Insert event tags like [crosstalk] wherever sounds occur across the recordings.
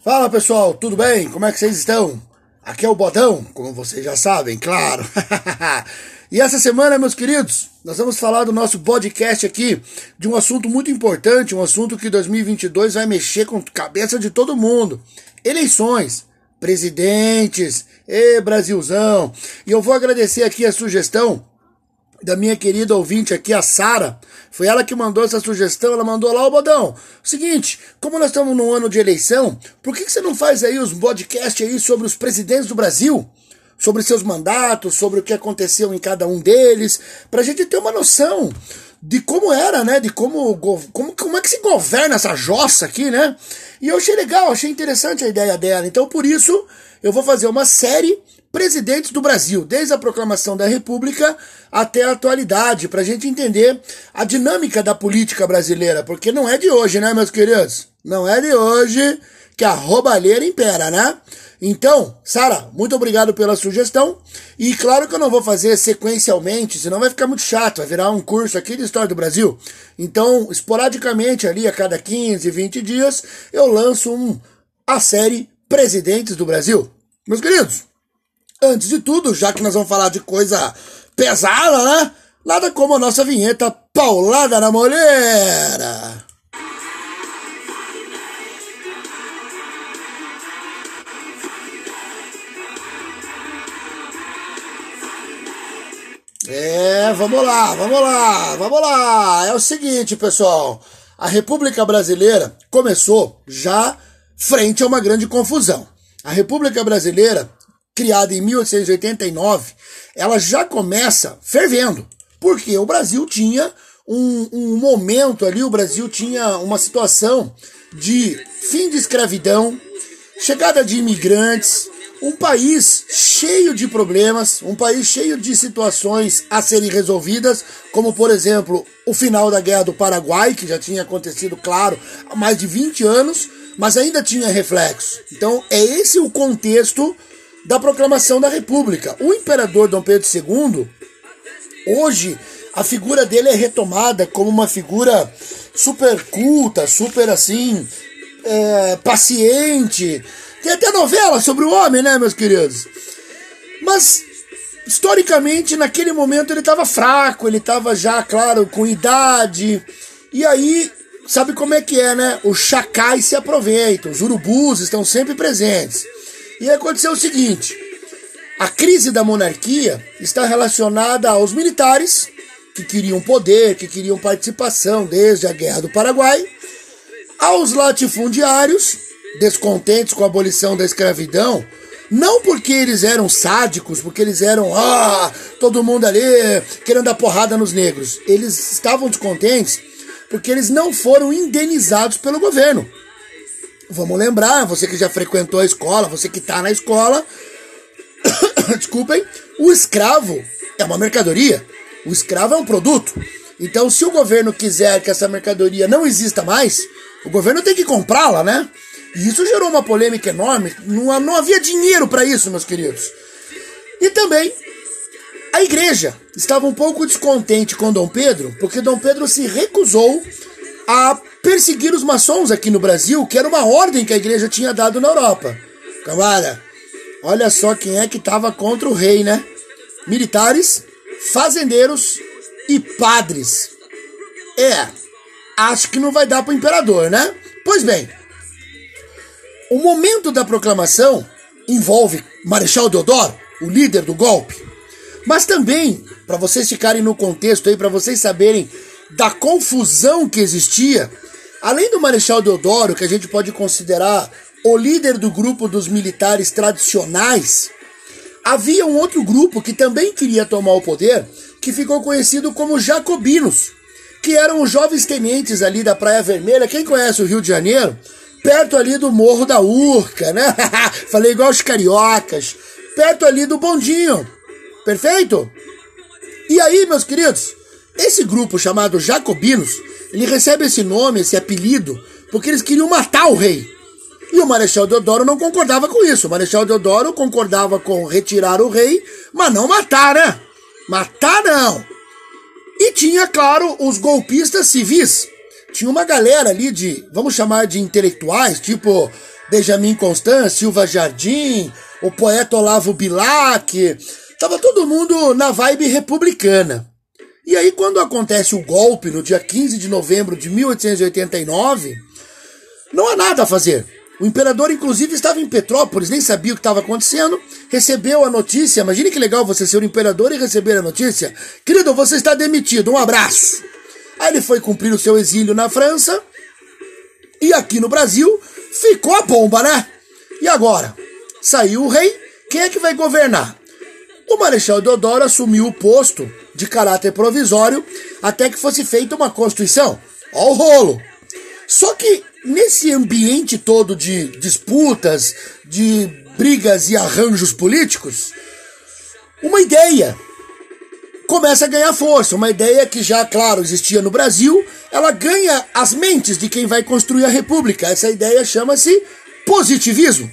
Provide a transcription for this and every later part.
Fala pessoal, tudo bem? Como é que vocês estão? Aqui é o Bodão, como vocês já sabem, claro. [laughs] e essa semana, meus queridos, nós vamos falar do nosso podcast aqui de um assunto muito importante, um assunto que 2022 vai mexer com a cabeça de todo mundo. Eleições, presidentes, e Brasilzão. E eu vou agradecer aqui a sugestão da minha querida ouvinte aqui, a Sara. Foi ela que mandou essa sugestão, ela mandou lá, o Bodão. Seguinte, como nós estamos num ano de eleição, por que, que você não faz aí os podcasts aí sobre os presidentes do Brasil? Sobre seus mandatos, sobre o que aconteceu em cada um deles, pra gente ter uma noção de como era, né? De como, como, como é que se governa essa jossa aqui, né? E eu achei legal, achei interessante a ideia dela. Então, por isso, eu vou fazer uma série presidentes do Brasil, desde a proclamação da República até a atualidade, para a gente entender a dinâmica da política brasileira, porque não é de hoje, né, meus queridos? Não é de hoje que a roubalheira impera, né? Então, Sara, muito obrigado pela sugestão. E claro que eu não vou fazer sequencialmente, senão vai ficar muito chato, vai virar um curso aqui de História do Brasil. Então, esporadicamente, ali a cada 15, 20 dias, eu lanço um, a série Presidentes do Brasil. Meus queridos, Antes de tudo, já que nós vamos falar de coisa pesada, né? Nada como a nossa vinheta Paulada na Moleira. É, vamos lá, vamos lá, vamos lá. É o seguinte, pessoal. A República Brasileira começou já frente a uma grande confusão. A República Brasileira criada em 1889, ela já começa fervendo. Porque o Brasil tinha um, um momento ali, o Brasil tinha uma situação de fim de escravidão, chegada de imigrantes, um país cheio de problemas, um país cheio de situações a serem resolvidas, como por exemplo o final da Guerra do Paraguai, que já tinha acontecido, claro, há mais de 20 anos, mas ainda tinha reflexo. Então é esse o contexto da proclamação da República. O imperador Dom Pedro II, hoje, a figura dele é retomada como uma figura super culta, super assim, é, paciente. Tem até novela sobre o homem, né, meus queridos? Mas, historicamente, naquele momento ele estava fraco, ele estava já, claro, com idade. E aí, sabe como é que é, né? Os chacais se aproveitam, os urubus estão sempre presentes. E aconteceu o seguinte: a crise da monarquia está relacionada aos militares que queriam poder, que queriam participação desde a Guerra do Paraguai, aos latifundiários, descontentes com a abolição da escravidão, não porque eles eram sádicos, porque eles eram, ah, todo mundo ali querendo dar porrada nos negros. Eles estavam descontentes porque eles não foram indenizados pelo governo. Vamos lembrar, você que já frequentou a escola, você que está na escola, [coughs] desculpem, o escravo é uma mercadoria. O escravo é um produto. Então, se o governo quiser que essa mercadoria não exista mais, o governo tem que comprá-la, né? E isso gerou uma polêmica enorme. Não, não havia dinheiro para isso, meus queridos. E também a igreja estava um pouco descontente com Dom Pedro, porque Dom Pedro se recusou a perseguir os maçons aqui no Brasil, que era uma ordem que a igreja tinha dado na Europa. Camada, olha só quem é que estava contra o rei, né? Militares, fazendeiros e padres. É, acho que não vai dar para o imperador, né? Pois bem, o momento da proclamação envolve Marechal Deodoro, o líder do golpe, mas também, para vocês ficarem no contexto aí, para vocês saberem da confusão que existia, além do Marechal Deodoro, que a gente pode considerar o líder do grupo dos militares tradicionais, havia um outro grupo que também queria tomar o poder, que ficou conhecido como Jacobinos, que eram os jovens tenentes ali da Praia Vermelha. Quem conhece o Rio de Janeiro? Perto ali do Morro da Urca, né? [laughs] Falei igual os cariocas. Perto ali do Bondinho. Perfeito? E aí, meus queridos, esse grupo chamado Jacobinos, ele recebe esse nome, esse apelido, porque eles queriam matar o rei. E o Marechal Deodoro não concordava com isso. O Marechal Deodoro concordava com retirar o rei, mas não matar, né? Matar não. E tinha, claro, os golpistas civis. Tinha uma galera ali de, vamos chamar de intelectuais, tipo Benjamin Constant, Silva Jardim, o poeta Olavo Bilac. Tava todo mundo na vibe republicana. E aí, quando acontece o golpe no dia 15 de novembro de 1889, não há nada a fazer. O imperador, inclusive, estava em Petrópolis, nem sabia o que estava acontecendo, recebeu a notícia. Imagine que legal você ser o imperador e receber a notícia. Querido, você está demitido, um abraço. Aí ele foi cumprir o seu exílio na França. E aqui no Brasil ficou a bomba, né? E agora? Saiu o rei, quem é que vai governar? O Marechal Deodoro assumiu o posto de caráter provisório até que fosse feita uma Constituição. Ó o rolo! Só que nesse ambiente todo de disputas, de brigas e arranjos políticos, uma ideia começa a ganhar força. Uma ideia que já, claro, existia no Brasil, ela ganha as mentes de quem vai construir a República. Essa ideia chama-se positivismo.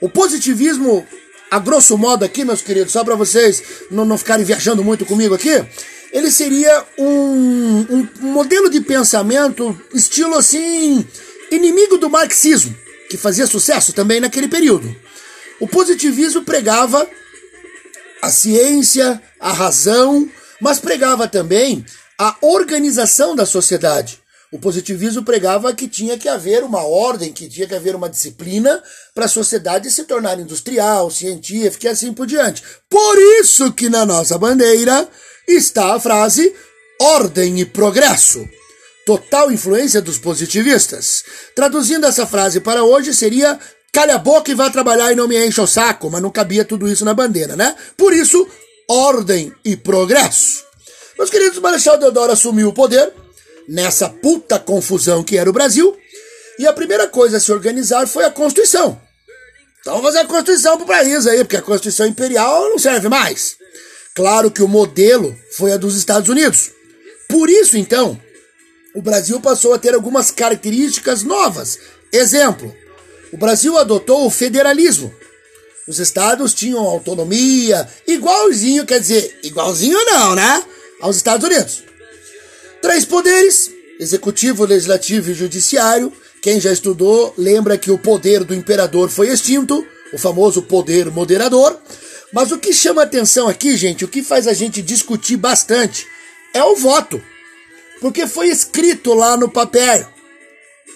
O positivismo a grosso modo aqui, meus queridos, só para vocês não, não ficarem viajando muito comigo aqui, ele seria um, um modelo de pensamento estilo assim, inimigo do marxismo, que fazia sucesso também naquele período. O positivismo pregava a ciência, a razão, mas pregava também a organização da sociedade. O positivismo pregava que tinha que haver uma ordem, que tinha que haver uma disciplina para a sociedade se tornar industrial, científica e assim por diante. Por isso que na nossa bandeira está a frase ordem e progresso. Total influência dos positivistas. Traduzindo essa frase para hoje seria calha a boca e vá trabalhar e não me encha o saco, mas não cabia tudo isso na bandeira, né? Por isso, ordem e progresso. Meus queridos, Marechal Deodoro assumiu o poder nessa puta confusão que era o Brasil. E a primeira coisa a se organizar foi a Constituição. Então vamos fazer a Constituição pro país aí, porque a Constituição Imperial não serve mais. Claro que o modelo foi a dos Estados Unidos. Por isso, então, o Brasil passou a ter algumas características novas. Exemplo, o Brasil adotou o federalismo. Os estados tinham autonomia, igualzinho, quer dizer, igualzinho não, né? Aos Estados Unidos. Três poderes: executivo, legislativo e judiciário. Quem já estudou lembra que o poder do imperador foi extinto, o famoso poder moderador. Mas o que chama atenção aqui, gente, o que faz a gente discutir bastante é o voto. Porque foi escrito lá no papel: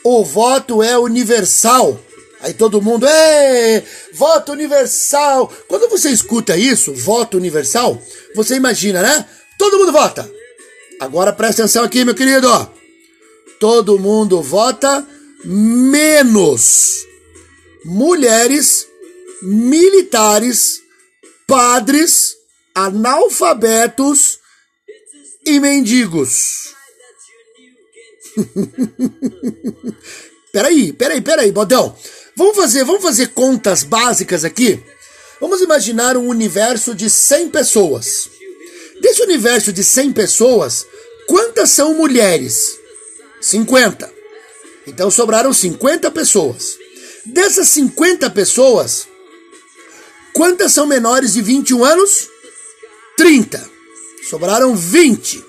o voto é universal. Aí todo mundo, é voto universal. Quando você escuta isso, voto universal, você imagina, né? Todo mundo vota. Agora presta atenção aqui, meu querido. Todo mundo vota menos mulheres, militares, padres, analfabetos e mendigos. [laughs] peraí, peraí, peraí, bodão. Vamos fazer, vamos fazer contas básicas aqui. Vamos imaginar um universo de 100 pessoas. Desse universo de 100 pessoas, Quantas são mulheres? 50. Então sobraram 50 pessoas. Dessas 50 pessoas, quantas são menores de 21 anos? 30. Sobraram 20.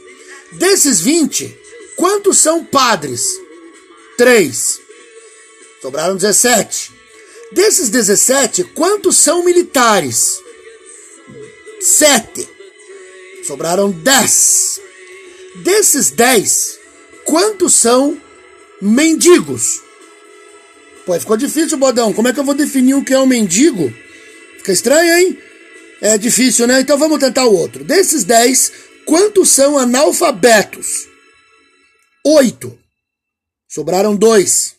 Desses 20, quantos são padres? 3. Sobraram 17. Desses 17, quantos são militares? 7. Sobraram 10. Desses 10, quantos são mendigos? Pô, ficou difícil, Bodão. Como é que eu vou definir o que é um mendigo? Fica estranho, hein? É difícil, né? Então vamos tentar o outro. Desses 10, quantos são analfabetos? 8. Sobraram dois.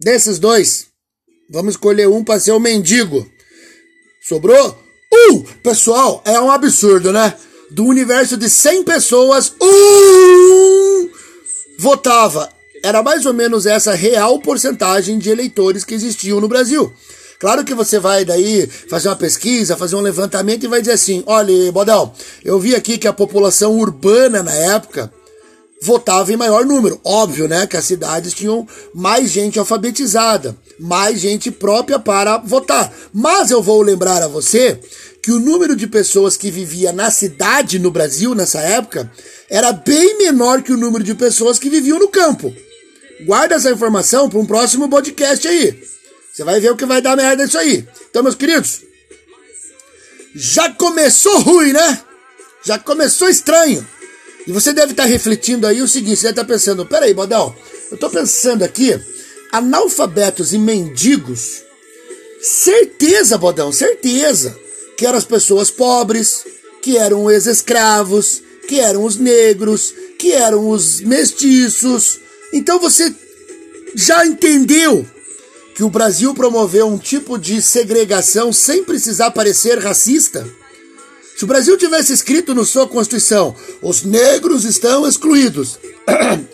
Desses dois, vamos escolher um para ser o mendigo. Sobrou? Um! Pessoal, é um absurdo, né? do universo de 100 pessoas, um votava. Era mais ou menos essa real porcentagem de eleitores que existiam no Brasil. Claro que você vai daí fazer uma pesquisa, fazer um levantamento e vai dizer assim: olha, Bodão, eu vi aqui que a população urbana na época votava em maior número. Óbvio, né? Que as cidades tinham mais gente alfabetizada, mais gente própria para votar. Mas eu vou lembrar a você que o número de pessoas que vivia na cidade no Brasil nessa época era bem menor que o número de pessoas que viviam no campo. Guarda essa informação para um próximo podcast aí. Você vai ver o que vai dar merda isso aí. Então, meus queridos, já começou ruim, né? Já começou estranho. E você deve estar refletindo aí o seguinte: você deve estar pensando, peraí, Bodão, eu estou pensando aqui, analfabetos e mendigos, certeza, Bodão, certeza, que eram as pessoas pobres, que eram os escravos, que eram os negros, que eram os mestiços. Então você já entendeu que o Brasil promoveu um tipo de segregação sem precisar parecer racista? Se o Brasil tivesse escrito na sua Constituição, os negros estão excluídos.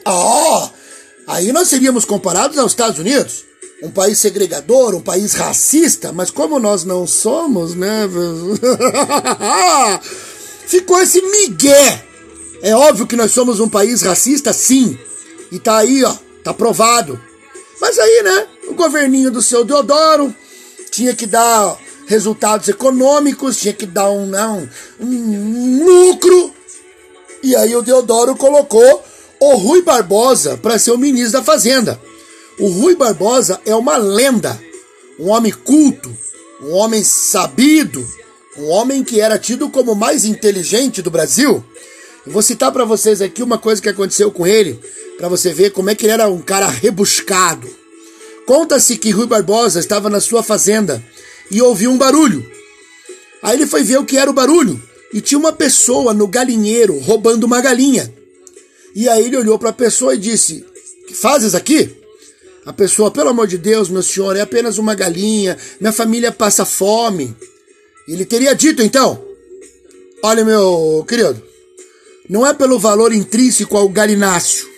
oh, [clears throat] aí nós seríamos comparados aos Estados Unidos. Um país segregador, um país racista, mas como nós não somos, né? [laughs] Ficou esse migué. É óbvio que nós somos um país racista, sim. E tá aí, ó, tá provado. Mas aí, né, o governinho do seu Deodoro tinha que dar resultados econômicos, tinha que dar um, não, um lucro. E aí o Deodoro colocou o Rui Barbosa para ser o ministro da Fazenda. O Rui Barbosa é uma lenda, um homem culto, um homem sabido, um homem que era tido como mais inteligente do Brasil. Eu vou citar para vocês aqui uma coisa que aconteceu com ele, para você ver como é que ele era um cara rebuscado. Conta-se que Rui Barbosa estava na sua fazenda e ouviu um barulho. Aí ele foi ver o que era o barulho e tinha uma pessoa no galinheiro roubando uma galinha. E aí ele olhou para a pessoa e disse: Que fazes aqui? A pessoa, pelo amor de Deus, meu senhor, é apenas uma galinha, minha família passa fome. Ele teria dito então: Olha, meu querido, não é pelo valor intrínseco ao galináceo,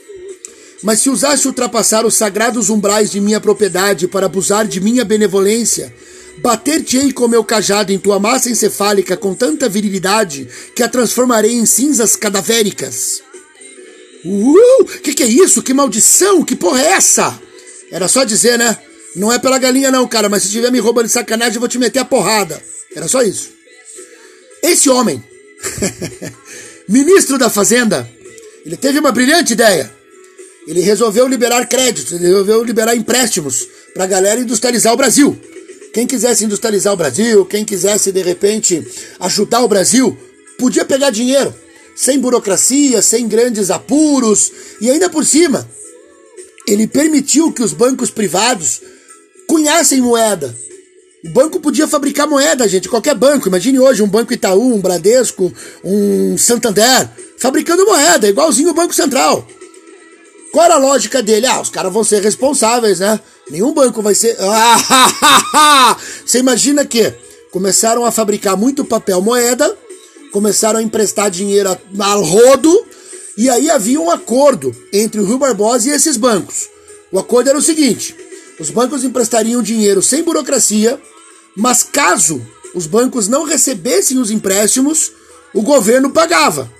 mas se usasse ultrapassar os sagrados umbrais de minha propriedade para abusar de minha benevolência, Bater-te-ei com meu cajado em tua massa encefálica com tanta virilidade que a transformarei em cinzas cadavéricas. Uh, que que é isso? Que maldição? Que porra é essa? Era só dizer, né? Não é pela galinha não, cara, mas se tiver me roubando de sacanagem eu vou te meter a porrada. Era só isso. Esse homem, [laughs] ministro da Fazenda, ele teve uma brilhante ideia. Ele resolveu liberar créditos, ele resolveu liberar empréstimos para a galera industrializar o Brasil. Quem quisesse industrializar o Brasil, quem quisesse de repente ajudar o Brasil, podia pegar dinheiro, sem burocracia, sem grandes apuros e ainda por cima, ele permitiu que os bancos privados cunhassem moeda. O banco podia fabricar moeda, gente, qualquer banco. Imagine hoje um Banco Itaú, um Bradesco, um Santander, fabricando moeda, igualzinho o Banco Central. Qual era a lógica dele? Ah, os caras vão ser responsáveis, né? Nenhum banco vai ser. [laughs] Você imagina que começaram a fabricar muito papel moeda, começaram a emprestar dinheiro ao rodo, e aí havia um acordo entre o Rio Barbosa e esses bancos. O acordo era o seguinte: os bancos emprestariam dinheiro sem burocracia, mas caso os bancos não recebessem os empréstimos, o governo pagava.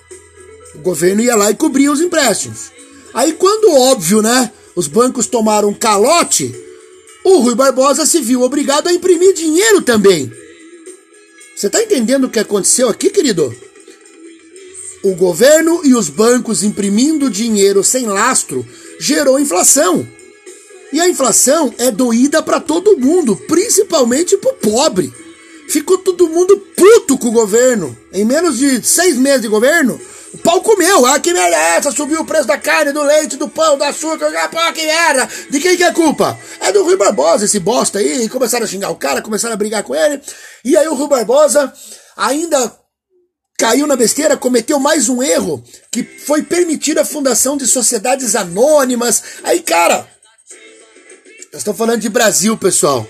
O governo ia lá e cobria os empréstimos. Aí, quando óbvio, né? Os bancos tomaram calote, o Rui Barbosa se viu obrigado a imprimir dinheiro também. Você está entendendo o que aconteceu aqui, querido? O governo e os bancos imprimindo dinheiro sem lastro gerou inflação. E a inflação é doída para todo mundo, principalmente para o pobre. Ficou todo mundo puto com o governo. Em menos de seis meses de governo, pau comeu. Ah, que merda é essa? Subiu o preço da carne, do leite, do pão, do açúcar. Ah, pô, que merda. De quem que é culpa? É do Rui Barbosa, esse bosta aí. E começaram a xingar o cara, começaram a brigar com ele. E aí o Rui Barbosa ainda caiu na besteira, cometeu mais um erro, que foi permitir a fundação de sociedades anônimas. Aí, cara, nós estamos falando de Brasil, pessoal.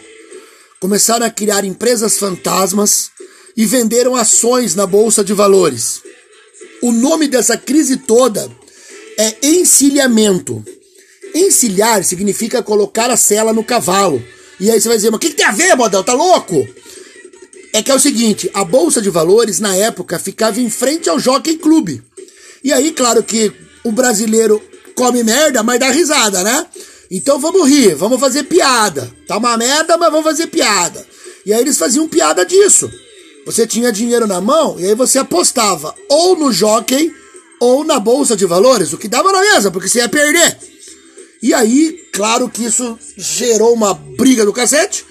Começaram a criar empresas fantasmas e venderam ações na bolsa de valores. O nome dessa crise toda é encilhamento. Encilhar significa colocar a cela no cavalo. E aí você vai dizer, mas o que, que tem a ver, modelo? Tá louco? É que é o seguinte, a Bolsa de Valores, na época, ficava em frente ao Jockey Club. E aí, claro que o brasileiro come merda, mas dá risada, né? Então vamos rir, vamos fazer piada. Tá uma merda, mas vamos fazer piada. E aí eles faziam piada disso. Você tinha dinheiro na mão e aí você apostava ou no jockey ou na bolsa de valores, o que dava na mesa, porque você ia perder. E aí, claro que isso gerou uma briga do cacete.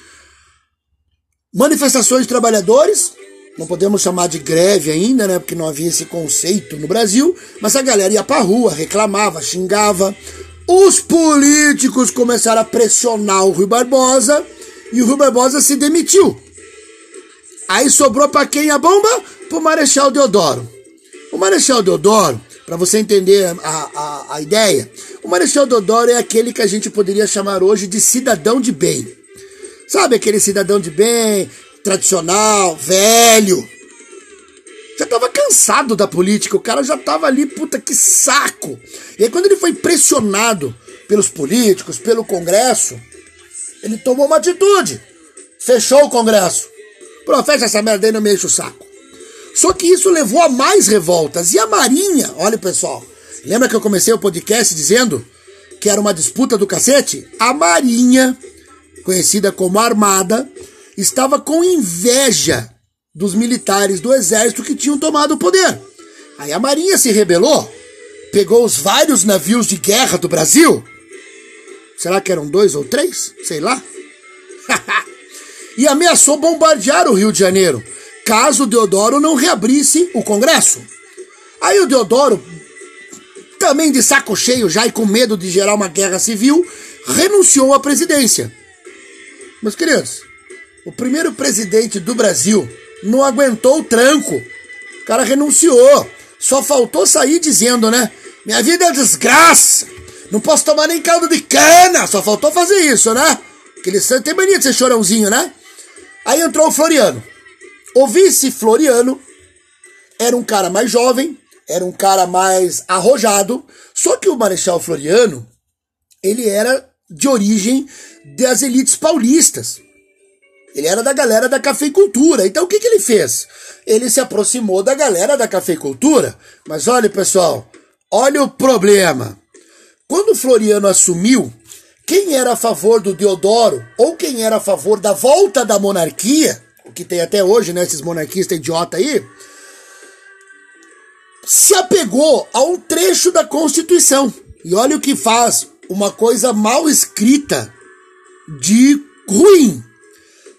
Manifestações de trabalhadores, não podemos chamar de greve ainda, né? Porque não havia esse conceito no Brasil, mas a galera ia pra rua, reclamava, xingava. Os políticos começaram a pressionar o Rui Barbosa e o Rui Barbosa se demitiu. Aí sobrou para quem a bomba? Pro Marechal Deodoro. O Marechal Deodoro, para você entender a, a, a ideia, o Marechal Deodoro é aquele que a gente poderia chamar hoje de cidadão de bem. Sabe aquele cidadão de bem, tradicional, velho? Já tava cansado da política, o cara já tava ali, puta que saco. E aí quando ele foi pressionado pelos políticos, pelo Congresso, ele tomou uma atitude. Fechou o Congresso. Pô, fecha essa merda aí, não me enche o saco. Só que isso levou a mais revoltas. E a Marinha, olha pessoal, lembra que eu comecei o podcast dizendo que era uma disputa do cacete? A Marinha conhecida como Armada, estava com inveja dos militares do exército que tinham tomado o poder. Aí a Marinha se rebelou, pegou os vários navios de guerra do Brasil. Será que eram dois ou três? Sei lá. [laughs] e ameaçou bombardear o Rio de Janeiro, caso Deodoro não reabrisse o Congresso. Aí o Deodoro, também de saco cheio já e com medo de gerar uma guerra civil, renunciou à presidência. Meus queridos, o primeiro presidente do Brasil não aguentou o tranco. O cara renunciou. Só faltou sair dizendo, né? Minha vida é desgraça. Não posso tomar nem caldo de cana. Só faltou fazer isso, né? Aquele tem mania de ser chorãozinho, né? Aí entrou o Floriano. O vice Floriano era um cara mais jovem, era um cara mais arrojado. Só que o Marechal Floriano, ele era de origem das elites paulistas. Ele era da galera da cafeicultura. Então o que, que ele fez? Ele se aproximou da galera da cafeicultura. Mas olha, pessoal, olha o problema. Quando o Floriano assumiu, quem era a favor do Deodoro ou quem era a favor da volta da monarquia, o que tem até hoje, né, esses monarquistas idiota aí, se apegou a um trecho da Constituição. E olha o que faz uma coisa mal escrita de ruim.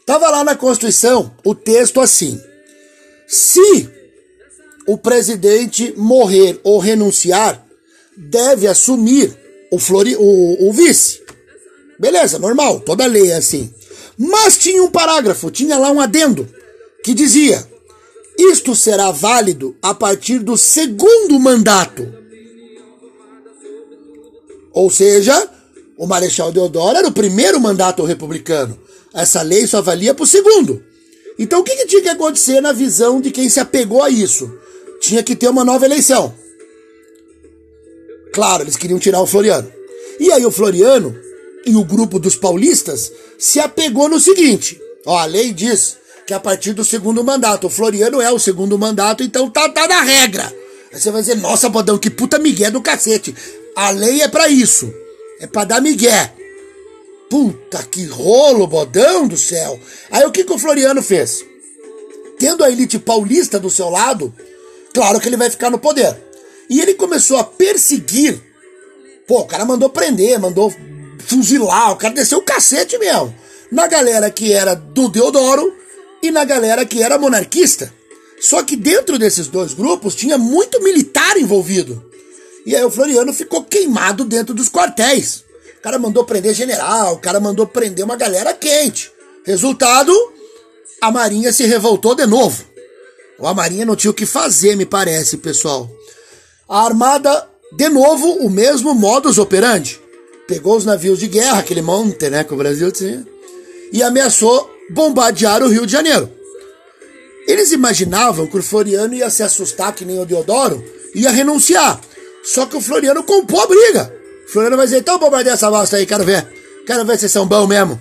Tava lá na Constituição o texto assim: se o presidente morrer ou renunciar, deve assumir o, flori, o, o vice. Beleza, normal, toda lei é assim. Mas tinha um parágrafo, tinha lá um adendo, que dizia: isto será válido a partir do segundo mandato. Ou seja, o Marechal Deodoro era o primeiro mandato republicano. Essa lei só valia para o segundo. Então o que, que tinha que acontecer na visão de quem se apegou a isso? Tinha que ter uma nova eleição. Claro, eles queriam tirar o Floriano. E aí o Floriano e o grupo dos paulistas se apegou no seguinte: ó, a lei diz que a partir do segundo mandato, o Floriano é o segundo mandato, então tá, tá na regra. Aí você vai dizer, nossa, Bodão, que puta migué do cacete. A lei é para isso. É pra dar migué. Puta que rolo, bodão do céu. Aí o que, que o Floriano fez? Tendo a elite paulista do seu lado, claro que ele vai ficar no poder. E ele começou a perseguir. Pô, o cara mandou prender, mandou fuzilar, o cara desceu o cacete mesmo. Na galera que era do Deodoro e na galera que era monarquista. Só que dentro desses dois grupos tinha muito militar envolvido. E aí o Floriano ficou queimado dentro dos quartéis. O cara mandou prender general, o cara mandou prender uma galera quente. Resultado, a Marinha se revoltou de novo. A Marinha não tinha o que fazer, me parece, pessoal. A Armada, de novo, o mesmo modus operandi. Pegou os navios de guerra, aquele monte, né, que o Brasil tinha, e ameaçou bombardear o Rio de Janeiro. Eles imaginavam que o Floriano ia se assustar que nem o Deodoro, ia renunciar. Só que o Floriano comprou a briga. O Floriano vai dizer, então bombardeia essa bosta aí, quero ver. Quero ver se são bons mesmo.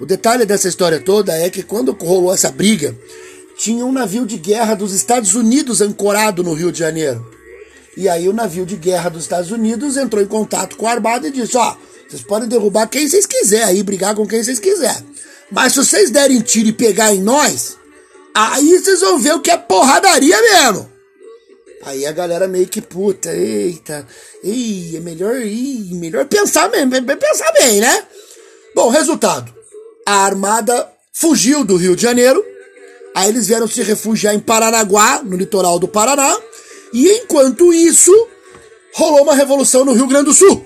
O detalhe dessa história toda é que quando rolou essa briga, tinha um navio de guerra dos Estados Unidos ancorado no Rio de Janeiro. E aí o navio de guerra dos Estados Unidos entrou em contato com a Armada e disse, ó, vocês podem derrubar quem vocês quiserem aí, brigar com quem vocês quiserem. Mas se vocês derem tiro e pegar em nós, aí vocês vão ver o que é porradaria mesmo. Aí a galera meio que puta, eita, ei, é melhor, ih, melhor pensar mesmo, pensar bem, né? Bom, resultado. A armada fugiu do Rio de Janeiro, aí eles vieram se refugiar em Paranaguá, no litoral do Paraná, e enquanto isso, rolou uma revolução no Rio Grande do Sul.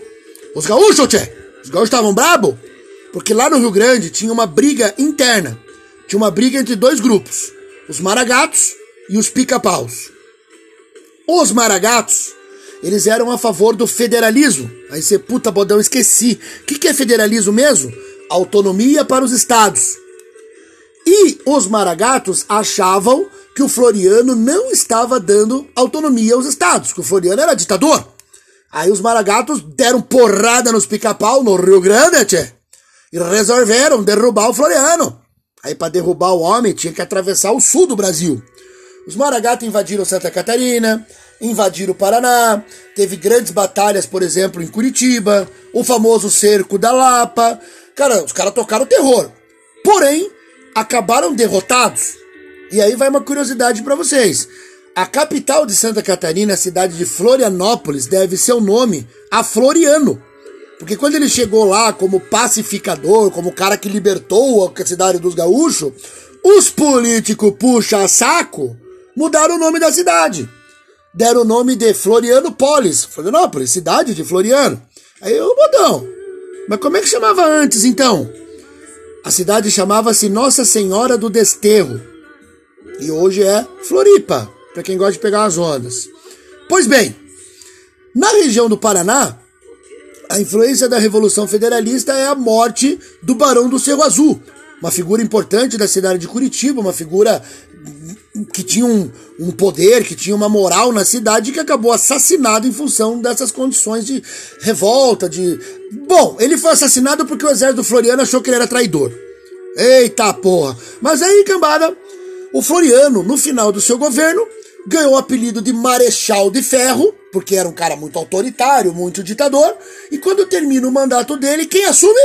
Os gaúchos, tchê, os gaúchos estavam brabo, porque lá no Rio Grande tinha uma briga interna, tinha uma briga entre dois grupos, os maragatos e os pica-paus. Os maragatos, eles eram a favor do federalismo. Aí você, puta bodão, esqueci. O que, que é federalismo mesmo? Autonomia para os estados. E os maragatos achavam que o Floriano não estava dando autonomia aos estados, que o Floriano era ditador. Aí os maragatos deram porrada nos pica-pau no Rio Grande, tchê, e resolveram derrubar o Floriano. Aí para derrubar o homem tinha que atravessar o sul do Brasil. Os Maragatos invadiram Santa Catarina, invadiram o Paraná, teve grandes batalhas, por exemplo, em Curitiba, o famoso cerco da Lapa. Cara, os caras tocaram terror. Porém, acabaram derrotados. E aí vai uma curiosidade para vocês. A capital de Santa Catarina, a cidade de Florianópolis, deve seu nome a Floriano. Porque quando ele chegou lá como pacificador, como cara que libertou a cidade dos gaúchos, os políticos puxa-saco mudaram o nome da cidade. Deram o nome de Florianópolis, Florianópolis, cidade de Floriano. Aí o bodão. Mas como é que chamava antes então? A cidade chamava-se Nossa Senhora do Desterro. E hoje é Floripa, para quem gosta de pegar as ondas. Pois bem, na região do Paraná, a influência da Revolução Federalista é a morte do Barão do Cerro Azul, uma figura importante da cidade de Curitiba, uma figura que tinha um, um poder, que tinha uma moral na cidade que acabou assassinado em função dessas condições de revolta, de... Bom, ele foi assassinado porque o exército Floriano achou que ele era traidor. Eita porra! Mas aí, cambada, o Floriano, no final do seu governo, ganhou o apelido de Marechal de Ferro, porque era um cara muito autoritário, muito ditador, e quando termina o mandato dele, quem assume?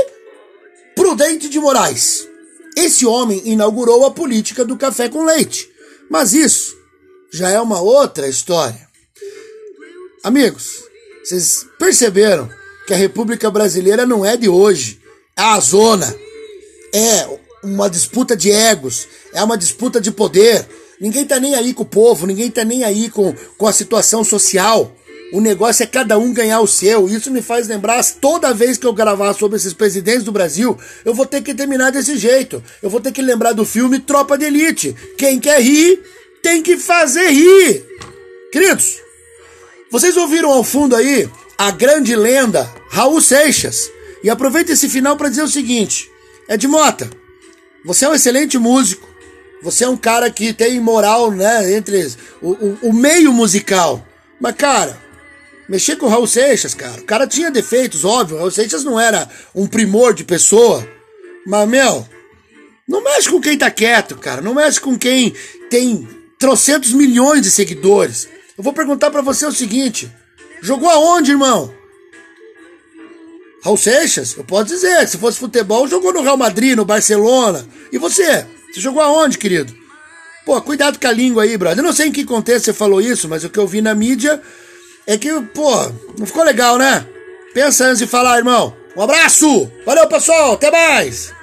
Prudente de Moraes. Esse homem inaugurou a política do café com leite. Mas isso já é uma outra história. Amigos, vocês perceberam que a República Brasileira não é de hoje. É a zona. É uma disputa de egos. É uma disputa de poder. Ninguém tá nem aí com o povo, ninguém tá nem aí com, com a situação social. O negócio é cada um ganhar o seu. Isso me faz lembrar, toda vez que eu gravar sobre esses presidentes do Brasil, eu vou ter que terminar desse jeito. Eu vou ter que lembrar do filme Tropa de Elite. Quem quer rir, tem que fazer rir. Queridos, vocês ouviram ao fundo aí a grande lenda Raul Seixas. E aproveita esse final para dizer o seguinte: Ed Mota, você é um excelente músico. Você é um cara que tem moral, né, entre o, o, o meio musical. Mas, cara, Mexer com o Raul Seixas, cara. O cara tinha defeitos, óbvio. O Raul Seixas não era um primor de pessoa. Mas, meu, não mexe com quem tá quieto, cara. Não mexe com quem tem trocentos milhões de seguidores. Eu vou perguntar para você o seguinte: jogou aonde, irmão? Raul Seixas? Eu posso dizer, se fosse futebol, jogou no Real Madrid, no Barcelona. E você? Você jogou aonde, querido? Pô, cuidado com a língua aí, brother. Eu não sei em que contexto você falou isso, mas o que eu vi na mídia é que, pô, não ficou legal, né? Pensa antes de falar, irmão. Um abraço! Valeu, pessoal! Até mais!